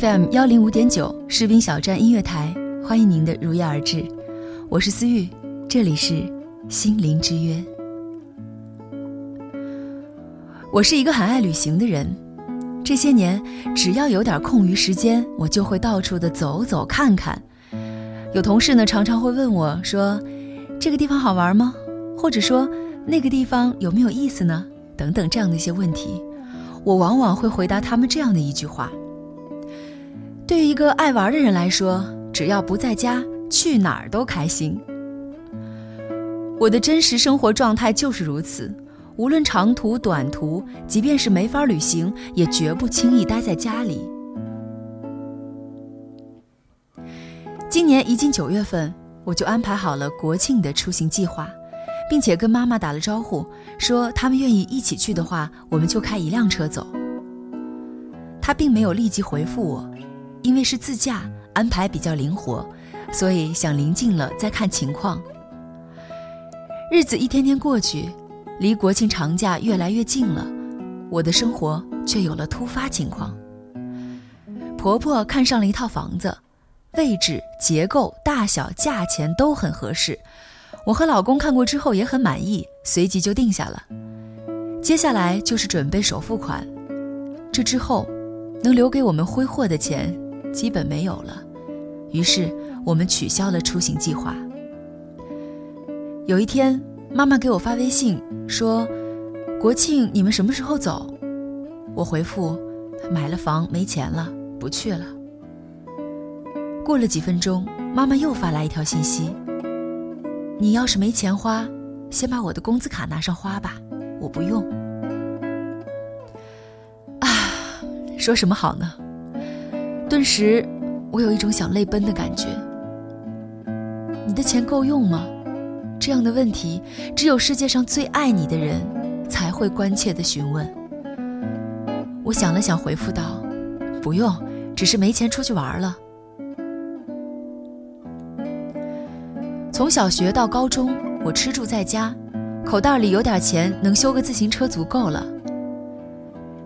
，FM 幺零五点九士兵小站音乐台，欢迎您的如约而至，我是思玉，这里是心灵之约。我是一个很爱旅行的人，这些年只要有点空余时间，我就会到处的走走看看。有同事呢常常会问我说：“这个地方好玩吗？”或者说“那个地方有没有意思呢？”等等这样的一些问题，我往往会回答他们这样的一句话：对于一个爱玩的人来说，只要不在家，去哪儿都开心。我的真实生活状态就是如此。无论长途短途，即便是没法旅行，也绝不轻易待在家里。今年一进九月份，我就安排好了国庆的出行计划，并且跟妈妈打了招呼，说他们愿意一起去的话，我们就开一辆车走。她并没有立即回复我，因为是自驾，安排比较灵活，所以想临近了再看情况。日子一天天过去。离国庆长假越来越近了，我的生活却有了突发情况。婆婆看上了一套房子，位置、结构、大小、价钱都很合适。我和老公看过之后也很满意，随即就定下了。接下来就是准备首付款，这之后，能留给我们挥霍的钱基本没有了。于是我们取消了出行计划。有一天。妈妈给我发微信说：“国庆你们什么时候走？”我回复：“买了房没钱了，不去了。”过了几分钟，妈妈又发来一条信息：“你要是没钱花，先把我的工资卡拿上花吧，我不用。”啊，说什么好呢？顿时，我有一种想泪奔的感觉。你的钱够用吗？这样的问题，只有世界上最爱你的人才会关切的询问。我想了想，回复道：“不用，只是没钱出去玩了。”从小学到高中，我吃住在家，口袋里有点钱，能修个自行车足够了。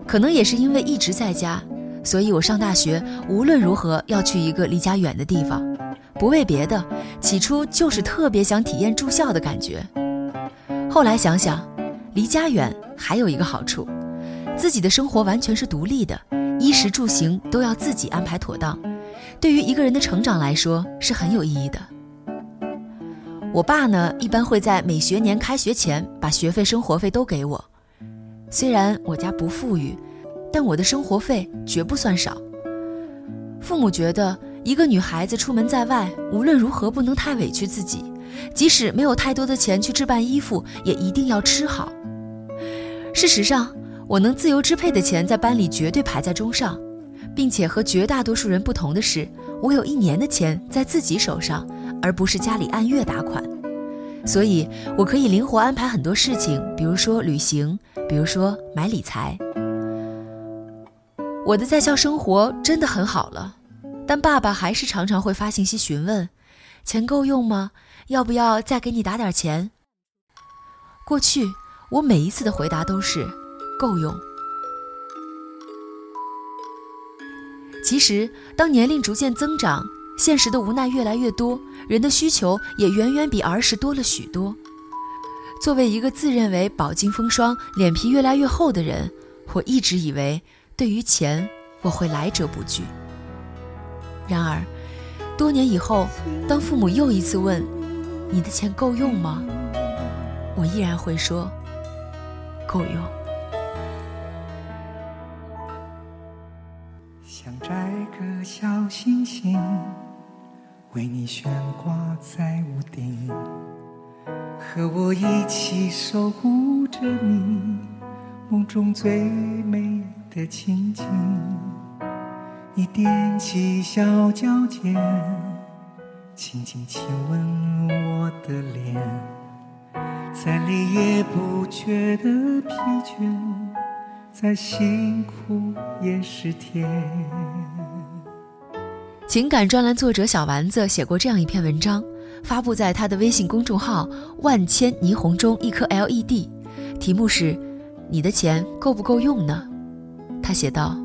可能也是因为一直在家，所以我上大学无论如何要去一个离家远的地方。不为别的，起初就是特别想体验住校的感觉。后来想想，离家远还有一个好处，自己的生活完全是独立的，衣食住行都要自己安排妥当。对于一个人的成长来说，是很有意义的。我爸呢，一般会在每学年开学前把学费、生活费都给我。虽然我家不富裕，但我的生活费绝不算少。父母觉得。一个女孩子出门在外，无论如何不能太委屈自己，即使没有太多的钱去置办衣服，也一定要吃好。事实上，我能自由支配的钱在班里绝对排在中上，并且和绝大多数人不同的是，我有一年的钱在自己手上，而不是家里按月打款，所以我可以灵活安排很多事情，比如说旅行，比如说买理财。我的在校生活真的很好了。但爸爸还是常常会发信息询问：“钱够用吗？要不要再给你打点钱？”过去我每一次的回答都是“够用”。其实，当年龄逐渐增长，现实的无奈越来越多，人的需求也远远比儿时多了许多。作为一个自认为饱经风霜、脸皮越来越厚的人，我一直以为对于钱我会来者不拒。然而，多年以后，当父母又一次问：“你的钱够用吗？”我依然会说：“够用。”想摘个小星星，为你悬挂在屋顶，和我一起守护着你梦中最美的情景。你踮起小脚尖，轻轻亲吻我的脸，再累也不觉得疲倦。再辛苦也是甜。情感专栏作者小丸子写过这样一篇文章，发布在他的微信公众号“万千霓虹中一颗 LED”，题目是“你的钱够不够用呢？”他写道：“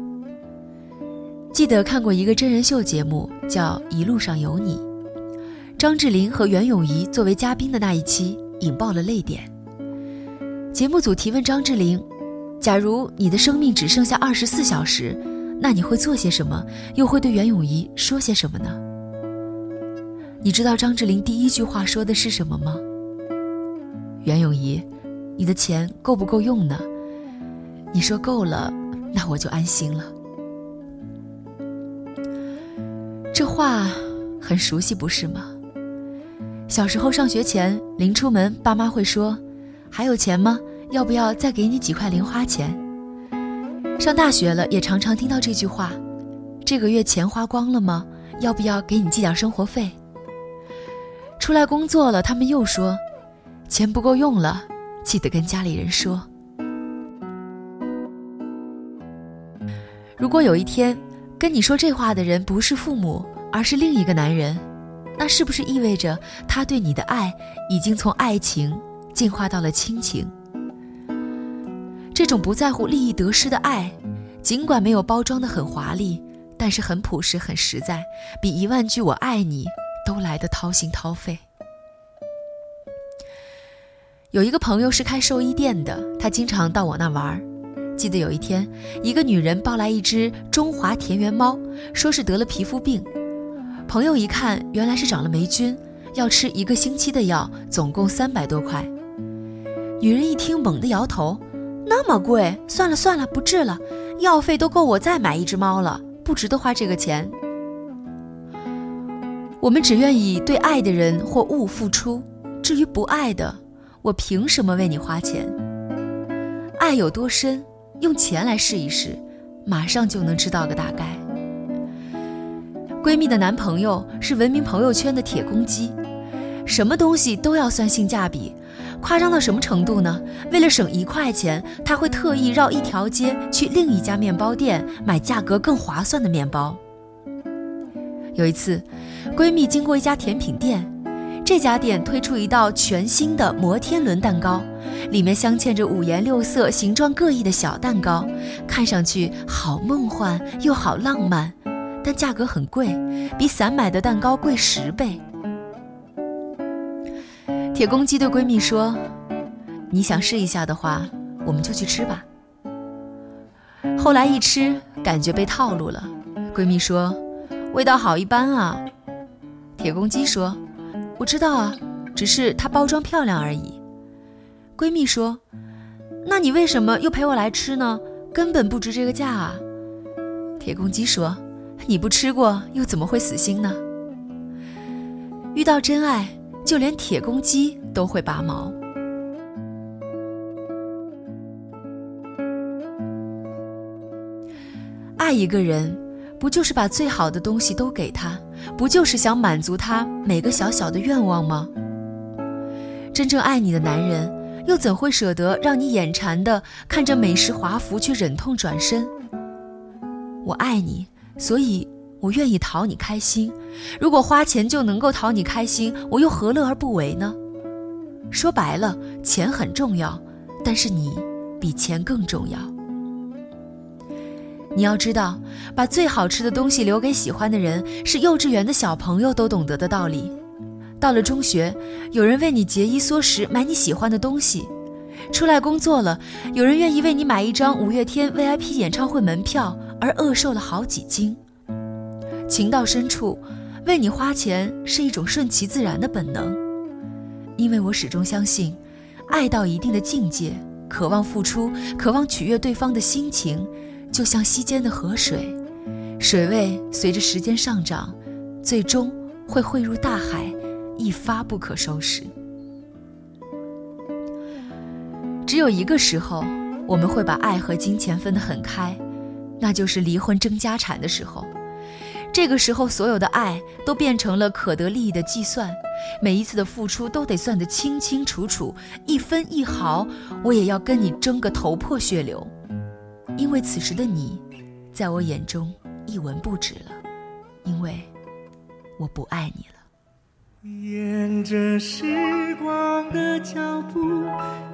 记得看过一个真人秀节目，叫《一路上有你》，张智霖和袁咏仪作为嘉宾的那一期引爆了泪点。节目组提问张智霖。假如你的生命只剩下二十四小时，那你会做些什么？又会对袁咏仪说些什么呢？你知道张智霖第一句话说的是什么吗？袁咏仪，你的钱够不够用呢？你说够了，那我就安心了。这话很熟悉，不是吗？小时候上学前，临出门，爸妈会说：“还有钱吗？”要不要再给你几块零花钱？上大学了也常常听到这句话：“这个月钱花光了吗？要不要给你寄点生活费？”出来工作了，他们又说：“钱不够用了，记得跟家里人说。”如果有一天跟你说这话的人不是父母，而是另一个男人，那是不是意味着他对你的爱已经从爱情进化到了亲情？这种不在乎利益得失的爱，尽管没有包装的很华丽，但是很朴实、很实在，比一万句“我爱你”都来得掏心掏肺。有一个朋友是开兽医店的，他经常到我那玩儿。记得有一天，一个女人抱来一只中华田园猫，说是得了皮肤病。朋友一看，原来是长了霉菌，要吃一个星期的药，总共三百多块。女人一听，猛地摇头。那么贵，算了算了，不治了，药费都够我再买一只猫了，不值得花这个钱。我们只愿意对爱的人或物付出，至于不爱的，我凭什么为你花钱？爱有多深，用钱来试一试，马上就能知道个大概。闺蜜的男朋友是闻名朋友圈的铁公鸡，什么东西都要算性价比。夸张到什么程度呢？为了省一块钱，他会特意绕一条街去另一家面包店买价格更划算的面包。有一次，闺蜜经过一家甜品店，这家店推出一道全新的摩天轮蛋糕，里面镶嵌着五颜六色、形状各异的小蛋糕，看上去好梦幻又好浪漫，但价格很贵，比散买的蛋糕贵十倍。铁公鸡对闺蜜说：“你想试一下的话，我们就去吃吧。”后来一吃，感觉被套路了。闺蜜说：“味道好一般啊。”铁公鸡说：“我知道啊，只是它包装漂亮而已。”闺蜜说：“那你为什么又陪我来吃呢？根本不值这个价啊！”铁公鸡说：“你不吃过，又怎么会死心呢？”遇到真爱。就连铁公鸡都会拔毛。爱一个人，不就是把最好的东西都给他，不就是想满足他每个小小的愿望吗？真正爱你的男人，又怎会舍得让你眼馋的看着美食华服却忍痛转身？我爱你，所以。我愿意讨你开心，如果花钱就能够讨你开心，我又何乐而不为呢？说白了，钱很重要，但是你比钱更重要。你要知道，把最好吃的东西留给喜欢的人，是幼稚园的小朋友都懂得的道理。到了中学，有人为你节衣缩食买你喜欢的东西；出来工作了，有人愿意为你买一张五月天 VIP 演唱会门票而饿瘦了好几斤。情到深处，为你花钱是一种顺其自然的本能，因为我始终相信，爱到一定的境界，渴望付出，渴望取悦对方的心情，就像溪间的河水，水位随着时间上涨，最终会汇入大海。一发不可收拾。只有一个时候，我们会把爱和金钱分得很开，那就是离婚争家产的时候。这个时候，所有的爱都变成了可得利益的计算，每一次的付出都得算得清清楚楚，一分一毫，我也要跟你争个头破血流。因为此时的你，在我眼中一文不值了，因为我不爱你了。沿着时光的脚步，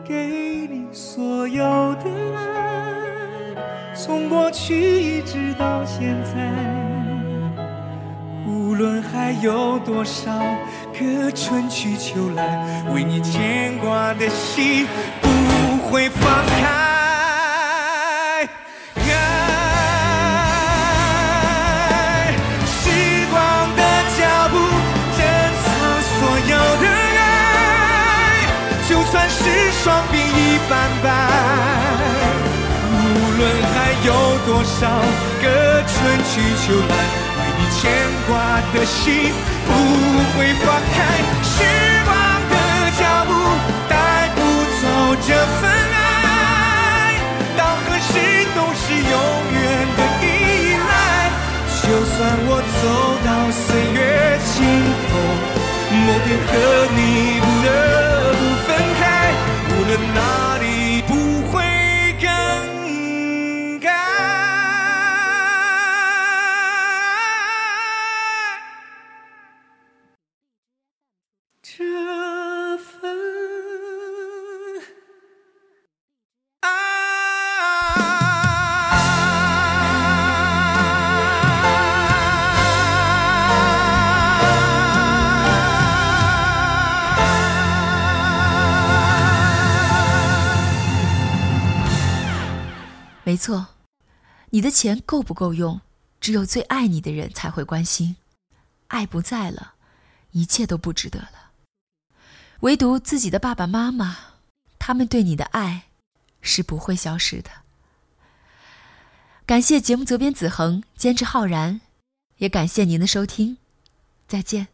给你所有的爱，从过去一直到现在。无论还有多少个春去秋来，为你牵挂的心不会放开。翻白，无论还有多少个春去秋来，为你牵挂的心不会放开。时光的脚步带不走这份爱，到何时都是永远的依赖。就算我走到岁月尽头，某天和你没错，你的钱够不够用，只有最爱你的人才会关心。爱不在了，一切都不值得了。唯独自己的爸爸妈妈，他们对你的爱是不会消失的。感谢节目责编子恒，监制浩然，也感谢您的收听，再见。